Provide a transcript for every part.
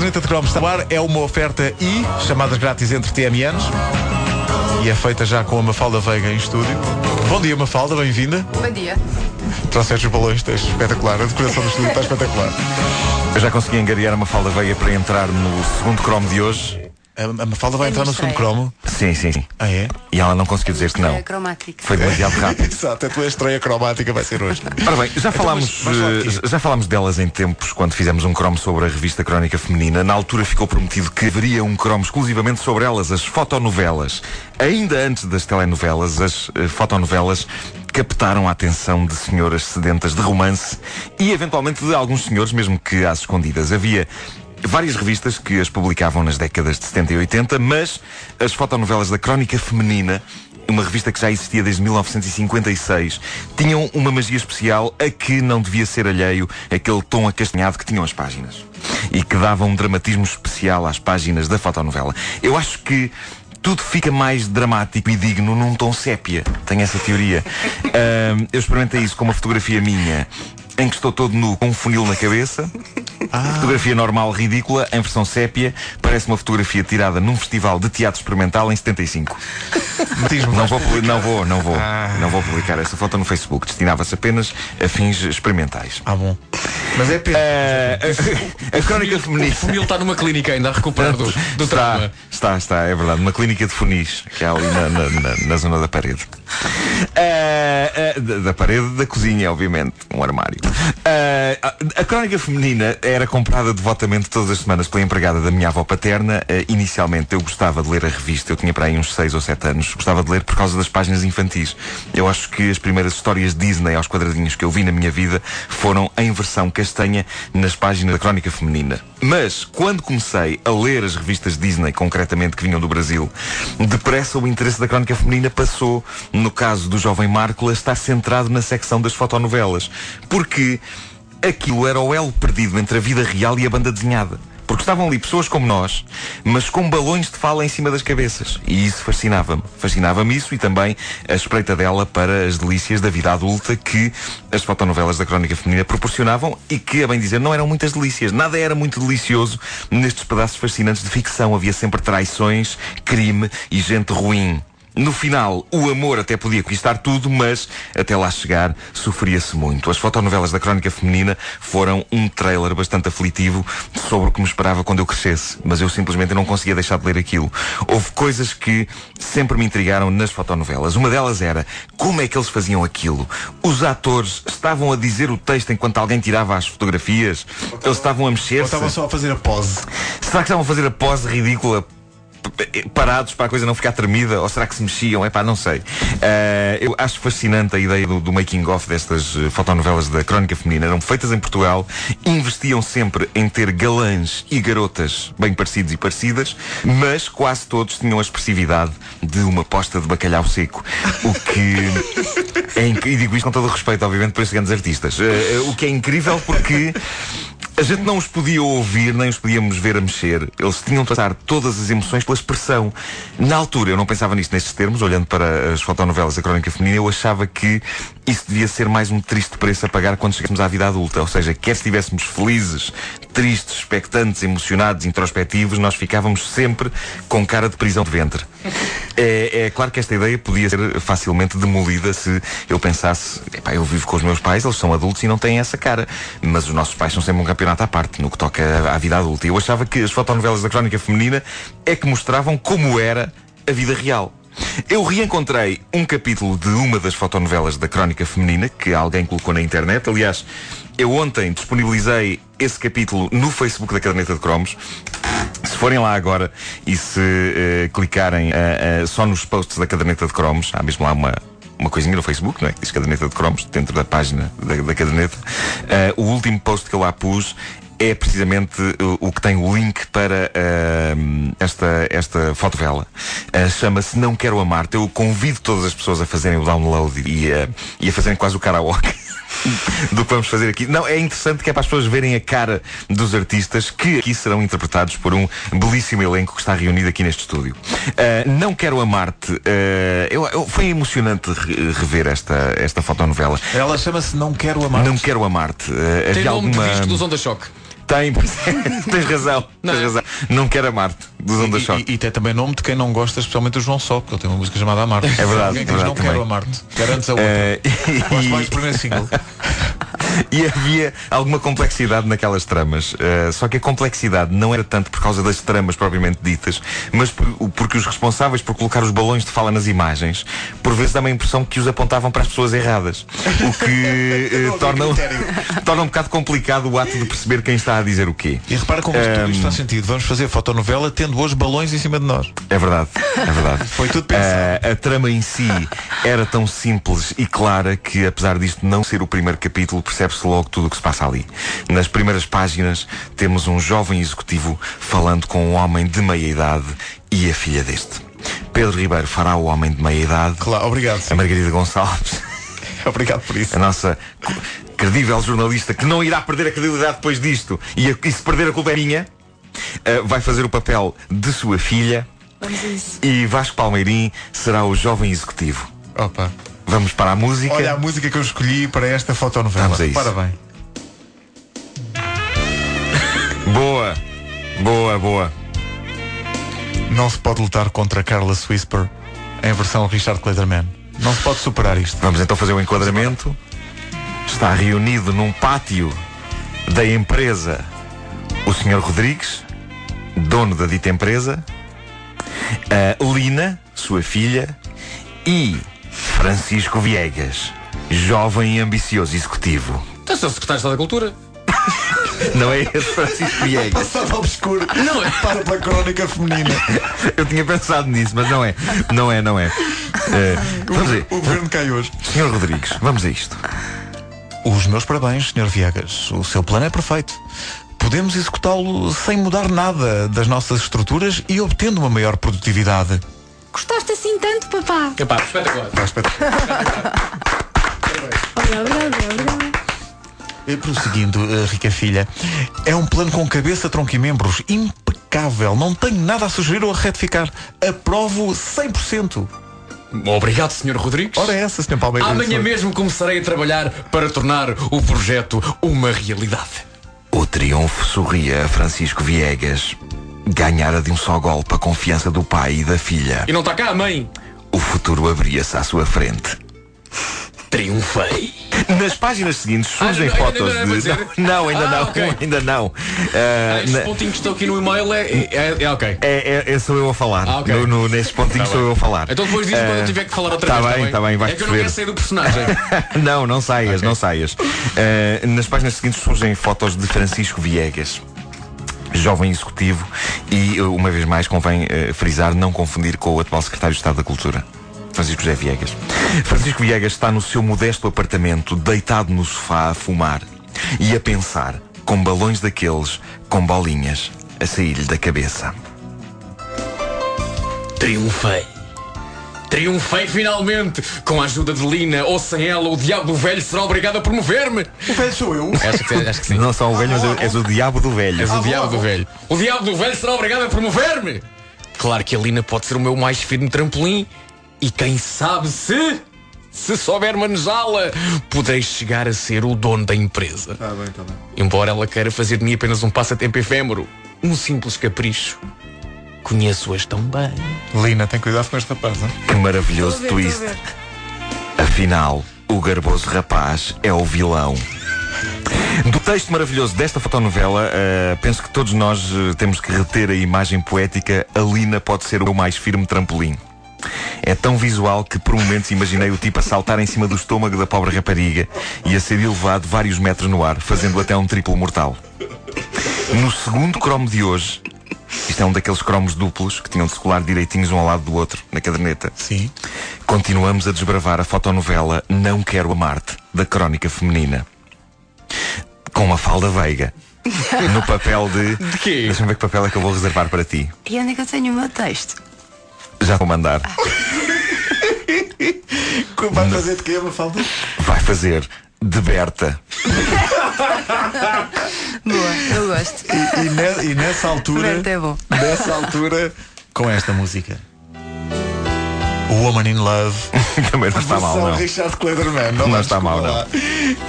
Planeta de Cromos está no ar, é uma oferta e chamadas grátis entre TMNs e é feita já com a Mafalda Veiga em estúdio. Bom dia Mafalda, bem-vinda. Bom dia. Trouxeste os balões, estás espetacular, a decoração do estúdio está espetacular. Eu já consegui angariar uma falda veia para entrar no segundo cromo de hoje. A, Mafalda vai É entrar no segundo cromo. Sim, sim, sim. Ah, é? E ela não conseguiu dizer que não. É cromática. Foi demasiado rápido. Exato, a tua estreia cromática vai ser hoje. Ora bem, já falámos, lá de eh, já falámos delas em tempos quando fizemos um cromo sobre a revista Crónica Feminina. Na altura ficou prometido que haveria um cromo exclusivamente sobre elas, as fotonovelas. Ainda antes das telenovelas, as eh, fotonovelas captaram a atenção de senhoras sedentas de romance e eventualmente de alguns senhores, mesmo que às escondidas. Havia várias revistas que as publicavam nas décadas de 70 e 80, mas as fotonovelas da Crónica Feminina uma revista que já existia desde 1956, tinham uma magia especial a que não devia ser alheio aquele tom acastanhado que tinham as páginas. E que dava um dramatismo especial às páginas da fotonovela. Eu acho que tudo fica mais dramático e digno num tom sépia. Tenho essa teoria. Ahm, eu experimentei isso com uma fotografia minha em que estou todo nu com um funil na cabeça. Fotografia normal, ridícula, em versão sépia. Parece uma fotografia tirada num festival de teatro experimental em 75. Metismo, Não vou, publi- publicar. não vou, não vou, Ah. não vou publicar essa foto no Facebook. Destinava-se apenas a fins experimentais. Ah, bom. Mas é pena. Eh, a, a crónica O feminina. funil está numa clínica ainda a recuperar do, do está, trauma. está, está, é verdade. Uma clínica de funis, que há ali na, na- na- na zona da parede. Eh, eh, da, da parede da cozinha, obviamente. Um armário. A, a crónica feminina era comprada devotamente todas as semanas pela empregada da minha avó paterna. Eh, inicialmente eu gostava de ler a revista, eu tinha para aí uns 6 ou 7 anos. Gostava de ler por causa das páginas infantis. Eu acho que as primeiras histórias Disney aos quadradinhos que eu vi na minha vida foram em versão castanha nas páginas da crónica feminina. Mas, quando comecei a ler as revistas Disney, concretamente que vinham do Brasil, depressa o interesse da crónica feminina passou, no caso do jovem Marco, a estar centrado na secção das fotonovelas. Porque aquilo era o elo perdido entre a vida real e a banda desenhada. Porque estavam ali pessoas como nós, mas com balões de fala em cima das cabeças. E isso fascinava-me. Fascinava-me isso e também a espreita dela para as delícias da vida adulta que as fotonovelas da Crónica Feminina proporcionavam e que, a bem dizer, não eram muitas delícias. Nada era muito delicioso nestes pedaços fascinantes de ficção. Havia sempre traições, crime e gente ruim. No final, o amor até podia conquistar tudo, mas até lá chegar, sofria-se muito. As fotonovelas da Crónica Feminina foram um trailer bastante aflitivo sobre o que me esperava quando eu crescesse, mas eu simplesmente não conseguia deixar de ler aquilo. Houve coisas que sempre me intrigaram nas fotonovelas. Uma delas era como é que eles faziam aquilo? Os atores estavam a dizer o texto enquanto alguém tirava as fotografias? Eles estavam a Ou mexer-se? estava só a fazer a pose. Será que estavam a fazer a pose ridícula parados para a coisa não ficar tremida? Ou será que se mexiam? É pá, não sei. Eh, eu acho fascinante a ideia do, do making-of destas eh, fotonovelas da Crónica Feminina. Eram feitas em Portugal, investiam sempre em ter galãs e garotas bem parecidos e parecidas, mas quase todos tinham a expressividade de uma posta de bacalhau seco. O que é inc- e digo isto com todo o respeito, obviamente, para estes grandes artistas. Eh, eh, o que é incrível porque a gente não os podia ouvir, nem os podíamos ver a mexer. Eles tinham de passar todas as emoções pela expressão. Na altura, eu não pensava nisto nestes termos, olhando para as fotonovelas da Crónica Feminina, eu achava que isso devia ser mais um triste preço a pagar quando chegássemos à vida adulta. Ou seja, quer estivéssemos felizes, tristes, expectantes, emocionados, introspectivos, nós ficávamos sempre com cara de prisão de ventre. É, é claro que esta ideia podia ser facilmente demolida se eu pensasse, eu vivo com os meus pais, eles são adultos e não têm essa cara. Mas os nossos pais são sempre um campeonato à parte no que toca à vida adulta. E eu achava que as fotonovelas da crónica feminina é que mostravam como era a vida real. Eu reencontrei um capítulo de uma das fotonovelas da Crónica Feminina que alguém colocou na internet. Aliás, eu ontem disponibilizei esse capítulo no Facebook da Caderneta de Cromos. Se forem lá agora e se eh, clicarem eh, eh, só nos posts da Caderneta de Cromos, há mesmo lá uma, uma coisinha no Facebook, não é? Que diz Caderneta de Cromos, dentro da página da, da Caderneta. Eh, o último post que eu lá pus é precisamente o, o que tem o link para eh, esta, esta fotovela. Eh, Chama-se Não Quero Amar-te. Eu convido todas as pessoas a fazerem o download e, a- e a fazerem quase o karaoke. do que vamos fazer aqui. Não, é interessante que é para as pessoas verem a cara dos artistas que aqui serão interpretados por um belíssimo elenco que está reunido aqui neste estúdio. Ah, não quero amar-te. ah, eu, eu- foi emocionante re- rever esta, esta fotonovela. Ela chama-se Não Quero Amar. Não quero amar-te. Ah, Tem nome alguma... de disco dos Onda Choque. Tem, tens razão. Não tens é? razão. Não quero amar-te, dos Onda E, Choque. e, e tem também nome de quem não gosta, especialmente o João Só, porque ele tem uma música chamada Amarte. É verdade, é diz, verdade não quero também. amar-te. Garantes a outra. Eh, Gosto mais do primeiro single. e havia alguma complexidade naquelas tramas. Eh, só que a complexidade não era tanto por causa das tramas propriamente ditas, mas por- porque os responsáveis por colocar os balões de fala nas imagens, por vezes dá-me a impressão que os apontavam para as pessoas erradas. O que havia torna, torna um bocado complicado o ato de perceber quem está a dizer o quê. E repara como tudo Ehm, isto faz sentido. Vamos fazer fotonovela tendo hoje balões em cima de nós. É verdade, é verdade. Foi tudo pensado. Ah, a trama em si era tão simples e clara que, apesar disto não ser o primeiro capítulo, percebe-se logo tudo o que se passa ali. Nas primeiras páginas temos um jovem executivo falando com um homem de meia idade e a filha deste. Pedro Ribeiro fará o homem de meia idade. Claro, obrigado. A Margarida Gonçalves, Obrigado por isso. a nossa credível jornalista que não irá perder a credibilidade depois disto e, a- e se perder a culpa é minha, ah, vai fazer o papel de sua filha. Vamos a isso. E Vasco Palmeirim será o jovem executivo. Opa. Vamos para a música. Olha a música que eu escolhi para esta fotonovela. Vamos a isso. Parabéns. Boa, boa, boa. Não se pode lutar contra Carla Whisper em versão Richard Clayderman. Não se pode superar isto. Vamos então fazer o enquadramento. Está reunido num pátio da empresa o Sr. Rodrigues, dono da dita empresa, a Lina, sua filha, e Francisco Viegas, jovem e ambicioso executivo. Então, sou secretário de Estado da Cultura. Não é esse Francisco Viegas? Passado obscuro. Não é. Para pela crónica feminina. Eu tinha pensado nisso, mas não é. Não é, não é. Eh, vamos aí. O governo cai hoje. Sr. Rodrigues, vamos a isto. Os meus parabéns, Sr. Viegas. O seu plano é perfeito. Podemos executá-lo sem mudar nada das nossas estruturas e obtendo uma maior produtividade. Gostaste assim tanto, papá? Epá, espetacular. Obrigado, obrigado, obrigado. Eh, Prosseguindo, eh, rica filha, é um plano com cabeça, tronco e membros impecável. Não tenho nada a sugerir ou a retificar. Aprovo 100%. Obrigado, Sr. Rodrigues. Ora é essa, Sr. Palmeira. Amanhã mesmo começarei a trabalhar para tornar o projeto uma realidade. O triunfo sorria a Francisco Viegas. Ganhara de um só golpe a confiança do pai e da filha. E não está cá a mãe. O futuro abria-se à sua frente. Triunfei. Nas páginas seguintes surgem Ah, não, ainda fotos não é de. Não, não, ainda Ah, não, ok. ainda não. Ah, Ah, Estes na- pontinhos que estão aqui no e-mail é, é, é ok. é, é, é sou eu a falar. Ah, ok. no, no, nesses pontinhos Tá sou bem. eu a falar. Então depois diz quando eu tiver que falar outra tá vez. bem, tá bem, vais É que eu não quero sair do personagem. não, não saias, não saias. Uh, nas páginas seguintes surgem fotos de Francisco Viegas. Jovem executivo e, uh, uma vez mais, convém uh, frisar, não confundir com o atual secretário de Estado da Cultura, Francisco José Viegas. Francisco Viegas está no seu modesto apartamento, deitado no sofá a fumar e a pensar, com balões daqueles, com bolinhas, a sair-lhe da cabeça. Triunfei. Triunfei finalmente. Com a ajuda de Lina ou sem ela, o diabo do velho será obrigado a promover-me. O velho sou eu. Acho que, acho que sim. Não só o velho, mas és o diabo do velho. És o diabo do velho. O diabo do velho será obrigado a promover-me. Claro que a Lina pode ser o meu mais firme trampolim. E quem sabe se, se souber manejá-la, poderei chegar a ser o dono da empresa. Tá bem, tá bem. Embora ela queira fazer de mim apenas um passatempo efêmero, um simples capricho. Conheço-as tão bem. Lina, tem cuidado com este rapaz, não? Que maravilhoso ver, twist. Afinal, o garboso rapaz é o vilão. Do texto maravilhoso desta fotonovela, eh, penso que todos nós eh, temos que reter a imagem poética A Lina pode ser o mais firme trampolim. É tão visual que por momentos imaginei o tipo a saltar em cima do estômago da pobre rapariga e a ser elevado vários metros no ar, fazendo até um triplo mortal. No segundo cromo de hoje, isto é um daqueles cromos duplos que tinham de se colar direitinhos um ao lado do outro, na caderneta. Sim. Continuamos a desbravar a fotonovela Não Quero Amar-te, da crónica feminina. Com uma falda veiga. No papel de. De quê? Deixa-me ver que papel é que eu vou reservar para ti. E onde é que eu tenho o meu texto? Já vou mandar. Vai fazer de quê, uma falta? Vai fazer de Berta. Boa, eu gosto. E, e ne- e nessa altura. Berta é bom. Nessa altura, com esta música. Woman in Love. Também não está mal, não. Richard Clayderman. Não, Não está mal, lá.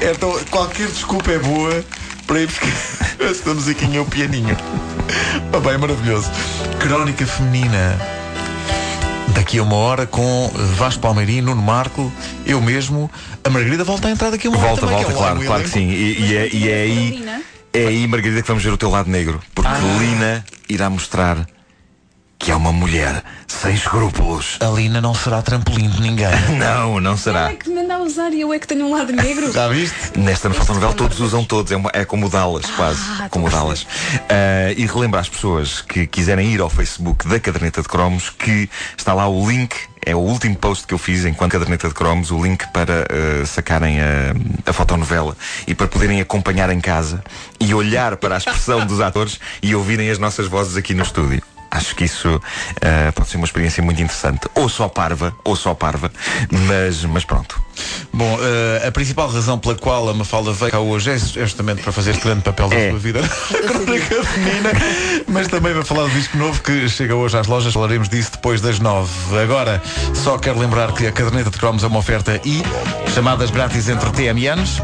Então, qualquer desculpa é boa para ir buscar esta musiquinha, o pianinho. Oh, bem, maravilhoso. Crónica feminina. Daqui a uma hora com Vasco Palmeirinho, Nuno Marco, eu mesmo. A Margarida volta a entrar daqui a uma hora. Volta, também, volta, que é claro, claro que sim. E, e é, e é aí, é aí, Margarida, que vamos ver o teu lado negro. Porque Lina irá mostrar que é uma mulher sem escrúpulos. A Lina não será trampolim de ninguém. Não, não será. É que me anda a usar e eu é que tenho um lado negro. Já viste? Nesta fotonovela todos usam todos, é, uma- é como Dallas, quase. estou como Dallas. Ah, e relembrar às pessoas que quiserem ir ao Facebook da Caderneta de Cromos que está lá o link, é o último post que eu fiz enquanto Caderneta de Cromos, o link para ah, sacarem a, a fotonovela e para poderem acompanhar em casa e olhar para a expressão dos atores e ouvirem as nossas vozes aqui no estúdio. Acho que isso ah, pode ser uma experiência muito interessante. Ou só parva, ou só parva, mas, mas pronto. Bom, eh, a principal razão pela qual a Mafalda veio cá hoje é justamente para fazer este grande papel da É. sua vida na crónica feminina, mas também vai falar do disco novo que chega hoje às lojas. Falaremos disso depois das nove. Agora, só quero lembrar que a caderneta de cromos é uma oferta e chamadas grátis entre TM e anos.